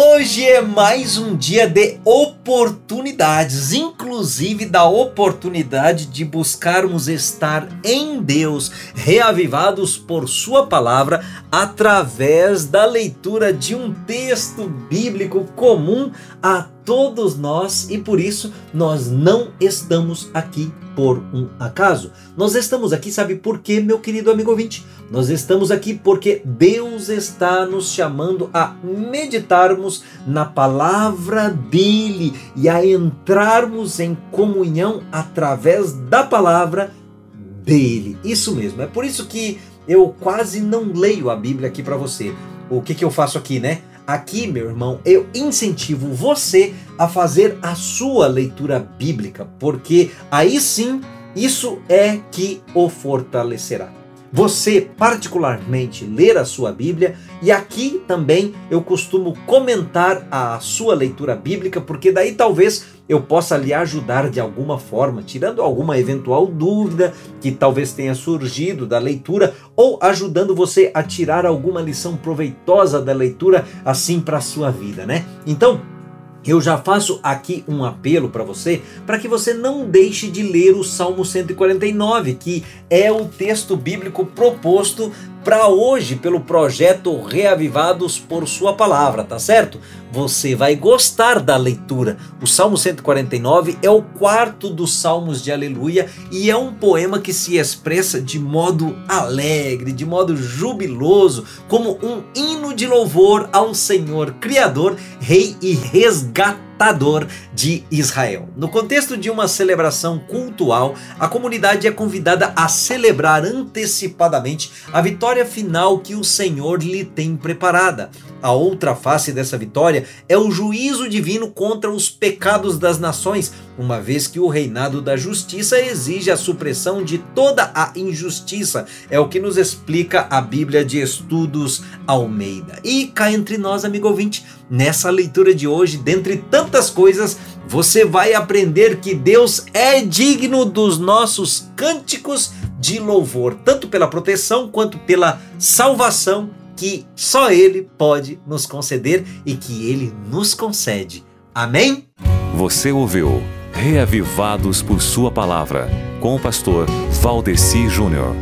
Hoje é mais um dia de oportunidades, inclusive da oportunidade de buscarmos estar em Deus, reavivados por Sua palavra, através da leitura de um texto bíblico comum a todos nós e por isso nós não estamos aqui por um acaso. Nós estamos aqui, sabe por quê, meu querido amigo ouvinte? Nós estamos aqui porque Deus está nos chamando a meditarmos na palavra dele e a entrarmos em comunhão através da palavra dele. Isso mesmo. É por isso que eu quase não leio a Bíblia aqui para você. O que, que eu faço aqui, né? Aqui, meu irmão, eu incentivo você a fazer a sua leitura bíblica, porque aí sim isso é que o fortalecerá você particularmente ler a sua Bíblia e aqui também eu costumo comentar a sua leitura bíblica, porque daí talvez eu possa lhe ajudar de alguma forma, tirando alguma eventual dúvida que talvez tenha surgido da leitura ou ajudando você a tirar alguma lição proveitosa da leitura assim para a sua vida, né? Então, eu já faço aqui um apelo para você, para que você não deixe de ler o Salmo 149, que é o texto bíblico proposto para hoje pelo projeto Reavivados por Sua Palavra, tá certo? Você vai gostar da leitura. O Salmo 149 é o quarto dos Salmos de Aleluia e é um poema que se expressa de modo alegre, de modo jubiloso, como um hino de louvor ao Senhor, Criador, Rei e Resgatador matador de Israel. No contexto de uma celebração cultual, a comunidade é convidada a celebrar antecipadamente a vitória final que o Senhor lhe tem preparada. A outra face dessa vitória é o juízo divino contra os pecados das nações, uma vez que o reinado da justiça exige a supressão de toda a injustiça. É o que nos explica a Bíblia de Estudos Almeida. E cá entre nós, amigo ouvinte, nessa leitura de hoje, dentre tantas coisas, você vai aprender que Deus é digno dos nossos cânticos de louvor, tanto pela proteção quanto pela salvação que só Ele pode nos conceder e que Ele nos concede. Amém? Você ouviu Reavivados por Sua Palavra, com o pastor Valdeci Júnior.